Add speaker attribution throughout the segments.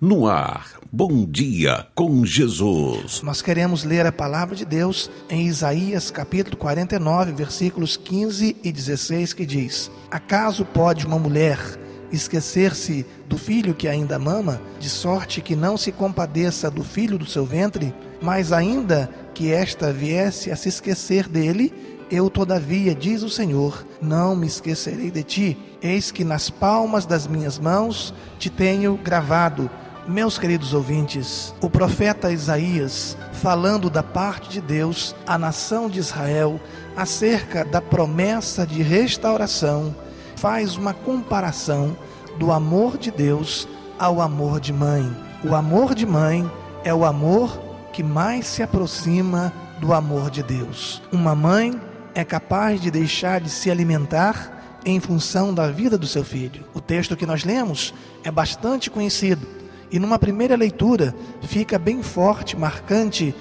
Speaker 1: No ar, bom dia com Jesus.
Speaker 2: Nós queremos ler a palavra de Deus em Isaías capítulo 49, versículos 15 e 16, que diz: Acaso pode uma mulher esquecer-se do filho que ainda mama, de sorte que não se compadeça do filho do seu ventre? Mas ainda que esta viesse a se esquecer dele, eu, todavia, diz o Senhor, não me esquecerei de ti. Eis que nas palmas das minhas mãos te tenho gravado meus queridos ouvintes, o profeta Isaías, falando da parte de Deus à nação de Israel acerca da promessa de restauração, faz uma comparação do amor de Deus ao amor de mãe. O amor de mãe é o amor que mais se aproxima do amor de Deus. Uma mãe é capaz de deixar de se alimentar em função da vida do seu filho. O texto que nós lemos é bastante conhecido e numa primeira leitura fica bem forte, marcante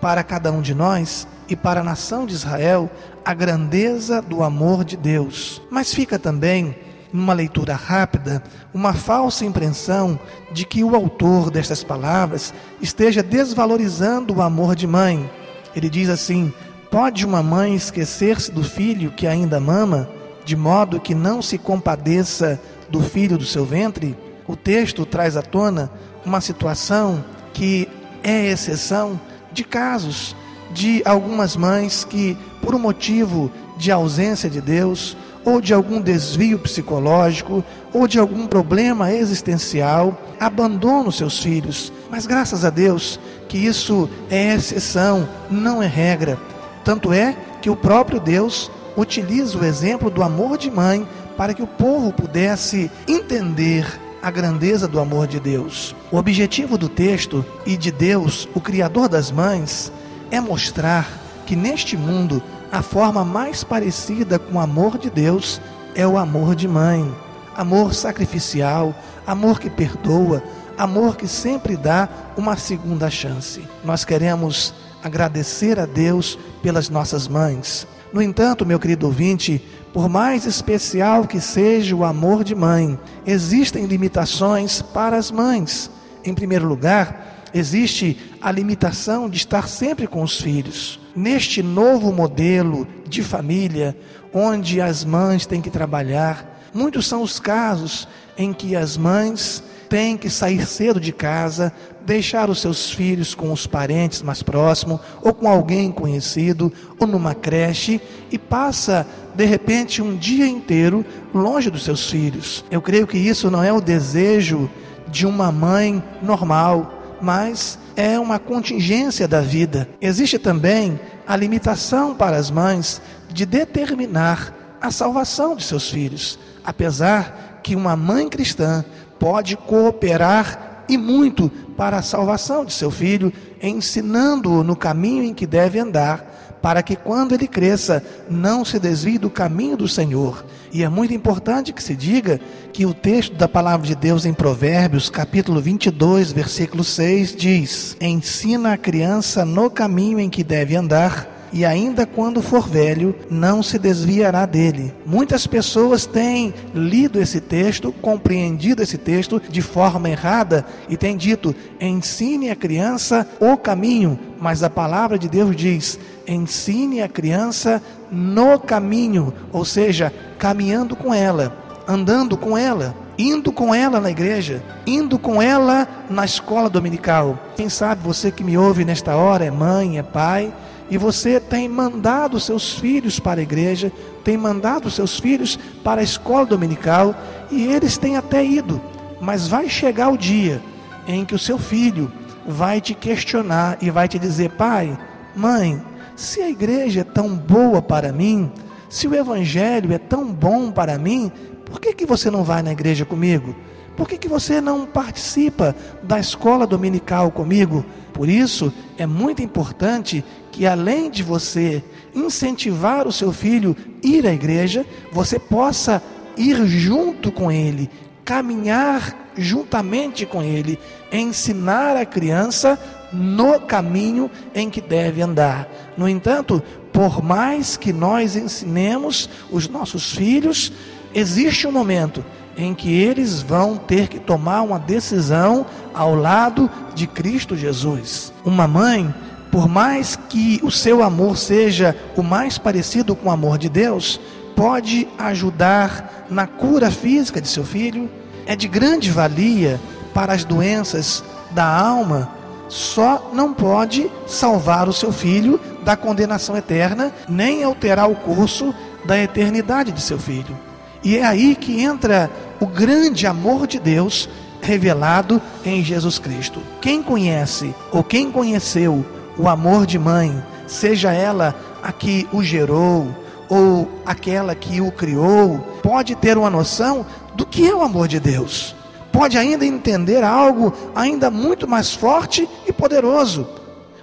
Speaker 2: para cada um de nós e para a nação de Israel a grandeza do amor de Deus. Mas fica também, numa leitura rápida, uma falsa impressão de que o autor destas palavras esteja desvalorizando o amor de mãe. Ele diz assim: Pode uma mãe esquecer-se do filho que ainda mama, de modo que não se compadeça do filho do seu ventre? O texto traz à tona uma situação que é exceção de casos de algumas mães que, por um motivo de ausência de Deus, ou de algum desvio psicológico, ou de algum problema existencial, abandonam seus filhos. Mas graças a Deus que isso é exceção, não é regra. Tanto é que o próprio Deus utiliza o exemplo do amor de mãe para que o povo pudesse entender a grandeza do amor de Deus. O objetivo do texto e de Deus, o Criador das mães, é mostrar que neste mundo a forma mais parecida com o amor de Deus é o amor de mãe. Amor sacrificial, amor que perdoa, amor que sempre dá uma segunda chance. Nós queremos agradecer a Deus pelas nossas mães. No entanto, meu querido ouvinte, por mais especial que seja o amor de mãe, existem limitações para as mães. Em primeiro lugar, existe a limitação de estar sempre com os filhos. Neste novo modelo de família, onde as mães têm que trabalhar, muitos são os casos em que as mães têm que sair cedo de casa, deixar os seus filhos com os parentes mais próximos, ou com alguém conhecido, ou numa creche, e passa de repente um dia inteiro longe dos seus filhos. Eu creio que isso não é o desejo de uma mãe normal, mas é uma contingência da vida. Existe também a limitação para as mães de determinar a salvação de seus filhos, apesar que uma mãe cristã pode cooperar e muito para a salvação de seu filho, ensinando-o no caminho em que deve andar, para que quando ele cresça, não se desvie do caminho do Senhor. E é muito importante que se diga que o texto da palavra de Deus em Provérbios, capítulo 22, versículo 6, diz: Ensina a criança no caminho em que deve andar e ainda quando for velho, não se desviará dele. Muitas pessoas têm lido esse texto, compreendido esse texto de forma errada e têm dito: ensine a criança o caminho, mas a palavra de Deus diz: ensine a criança no caminho, ou seja, caminhando com ela, andando com ela indo com ela na igreja, indo com ela na escola dominical. Quem sabe você que me ouve nesta hora é mãe, é pai, e você tem mandado seus filhos para a igreja, tem mandado seus filhos para a escola dominical e eles têm até ido, mas vai chegar o dia em que o seu filho vai te questionar e vai te dizer: pai, mãe, se a igreja é tão boa para mim, se o evangelho é tão bom para mim, por que, que você não vai na igreja comigo? Por que, que você não participa da escola dominical comigo? Por isso, é muito importante que, além de você incentivar o seu filho a ir à igreja, você possa ir junto com ele, caminhar juntamente com ele, ensinar a criança no caminho em que deve andar. No entanto, por mais que nós ensinemos os nossos filhos, existe um momento em que eles vão ter que tomar uma decisão ao lado de Cristo Jesus. Uma mãe, por mais que o seu amor seja o mais parecido com o amor de Deus, pode ajudar na cura física de seu filho, é de grande valia para as doenças da alma, só não pode salvar o seu filho da condenação eterna, nem alterar o curso da eternidade de seu filho. E é aí que entra o grande amor de Deus revelado em Jesus Cristo. Quem conhece ou quem conheceu o amor de mãe, seja ela a que o gerou ou aquela que o criou, pode ter uma noção do que é o amor de Deus. Pode ainda entender algo ainda muito mais forte e poderoso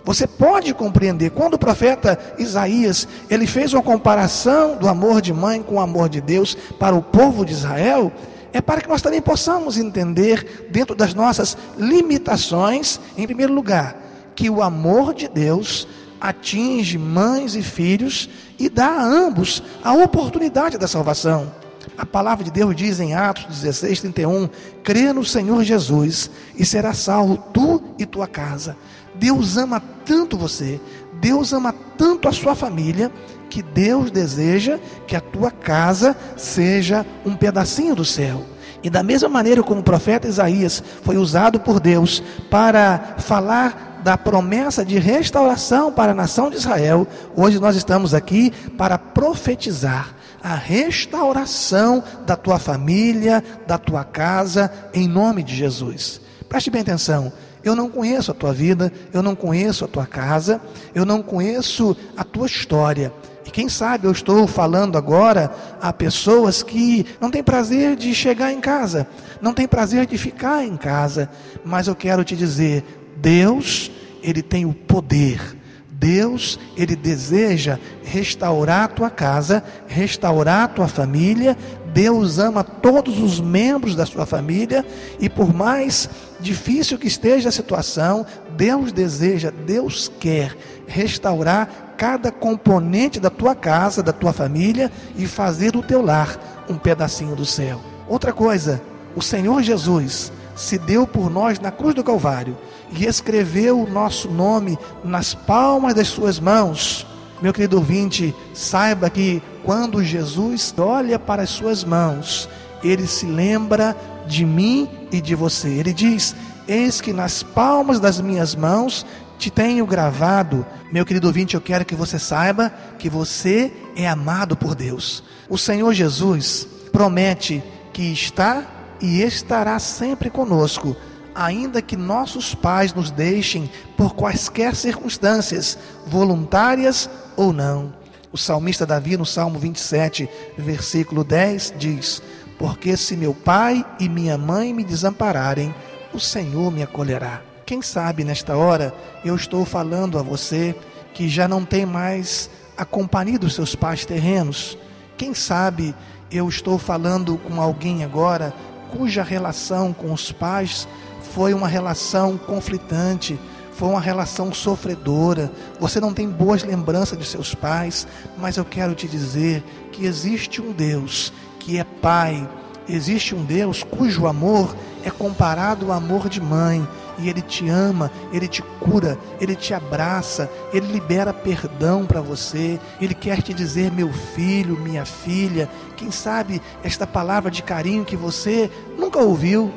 Speaker 2: você pode compreender quando o profeta Isaías, ele fez uma comparação do amor de mãe com o amor de Deus para o povo de Israel, é para que nós também possamos entender dentro das nossas limitações, em primeiro lugar, que o amor de Deus atinge mães e filhos e dá a ambos a oportunidade da salvação. A palavra de Deus diz em Atos 16, 31: crê no Senhor Jesus e será salvo tu e tua casa. Deus ama tanto você, Deus ama tanto a sua família, que Deus deseja que a tua casa seja um pedacinho do céu. E da mesma maneira como o profeta Isaías foi usado por Deus para falar da promessa de restauração para a nação de Israel, hoje nós estamos aqui para profetizar a restauração da tua família, da tua casa, em nome de Jesus. Preste bem atenção. Eu não conheço a tua vida, eu não conheço a tua casa, eu não conheço a tua história. E quem sabe eu estou falando agora a pessoas que não têm prazer de chegar em casa, não têm prazer de ficar em casa, mas eu quero te dizer: Deus, Ele tem o poder. Deus, Ele deseja restaurar a tua casa, restaurar a tua família, Deus ama todos os membros da sua família e por mais difícil que esteja a situação, Deus deseja, Deus quer restaurar cada componente da tua casa, da tua família e fazer do teu lar um pedacinho do céu. Outra coisa, o Senhor Jesus se deu por nós na cruz do Calvário e escreveu o nosso nome nas palmas das suas mãos. Meu querido ouvinte, saiba que quando Jesus olha para as suas mãos, ele se lembra de mim e de você. Ele diz: Eis que nas palmas das minhas mãos te tenho gravado. Meu querido ouvinte, eu quero que você saiba que você é amado por Deus. O Senhor Jesus promete que está e estará sempre conosco, ainda que nossos pais nos deixem por quaisquer circunstâncias, voluntárias ou não. O salmista Davi, no Salmo 27, versículo 10, diz: Porque se meu pai e minha mãe me desampararem, o Senhor me acolherá. Quem sabe nesta hora eu estou falando a você que já não tem mais a companhia dos seus pais terrenos. Quem sabe eu estou falando com alguém agora cuja relação com os pais foi uma relação conflitante, foi uma relação sofredora, você não tem boas lembranças de seus pais, mas eu quero te dizer que existe um Deus que é Pai, existe um Deus cujo amor é comparado ao amor de mãe, e Ele te ama, Ele te cura, Ele te abraça, Ele libera perdão para você, Ele quer te dizer, meu filho, minha filha, quem sabe esta palavra de carinho que você nunca ouviu,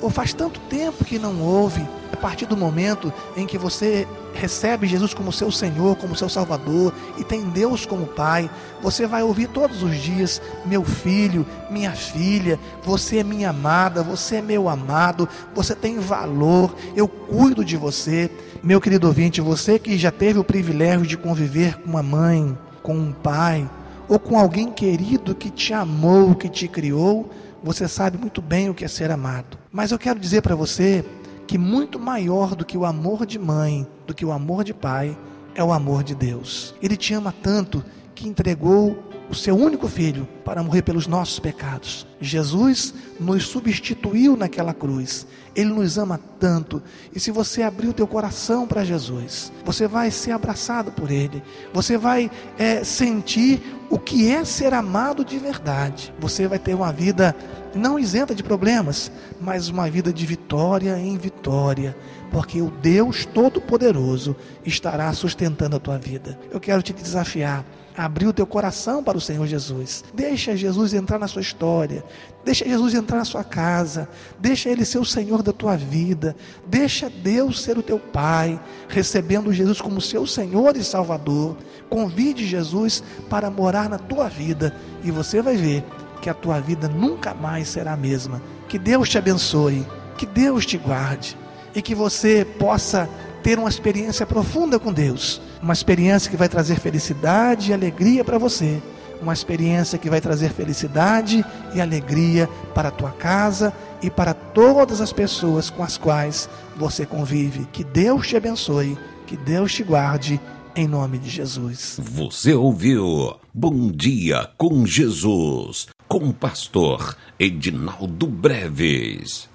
Speaker 2: ou faz tanto tempo que não ouve, a partir do momento em que você recebe Jesus como seu Senhor, como seu Salvador e tem Deus como Pai, você vai ouvir todos os dias: meu filho, minha filha, você é minha amada, você é meu amado, você tem valor, eu cuido de você. Meu querido ouvinte, você que já teve o privilégio de conviver com uma mãe, com um pai, ou com alguém querido que te amou, que te criou, você sabe muito bem o que é ser amado. Mas eu quero dizer para você que muito maior do que o amor de mãe, do que o amor de pai, é o amor de Deus. Ele te ama tanto que entregou o seu único filho para morrer pelos nossos pecados. Jesus nos substituiu naquela cruz. Ele nos ama tanto. E se você abrir o teu coração para Jesus, você vai ser abraçado por Ele. Você vai é, sentir o que é ser amado de verdade. Você vai ter uma vida não isenta de problemas, mas uma vida de vitória em vitória, porque o Deus Todo-Poderoso estará sustentando a tua vida. Eu quero te desafiar abrir o teu coração para o Senhor Jesus. Deixa Jesus entrar na sua história. Deixa Jesus entrar na sua casa. Deixa Ele ser o Senhor da tua vida. Deixa Deus ser o teu Pai, recebendo Jesus como seu Senhor e Salvador. Convide Jesus para morar na tua vida e você vai ver que a tua vida nunca mais será a mesma. Que Deus te abençoe, que Deus te guarde e que você possa ter uma experiência profunda com Deus, uma experiência que vai trazer felicidade e alegria para você, uma experiência que vai trazer felicidade e alegria para a tua casa e para todas as pessoas com as quais você convive. Que Deus te abençoe, que Deus te guarde em nome de Jesus.
Speaker 1: Você ouviu Bom Dia com Jesus, com o pastor Edinaldo Breves.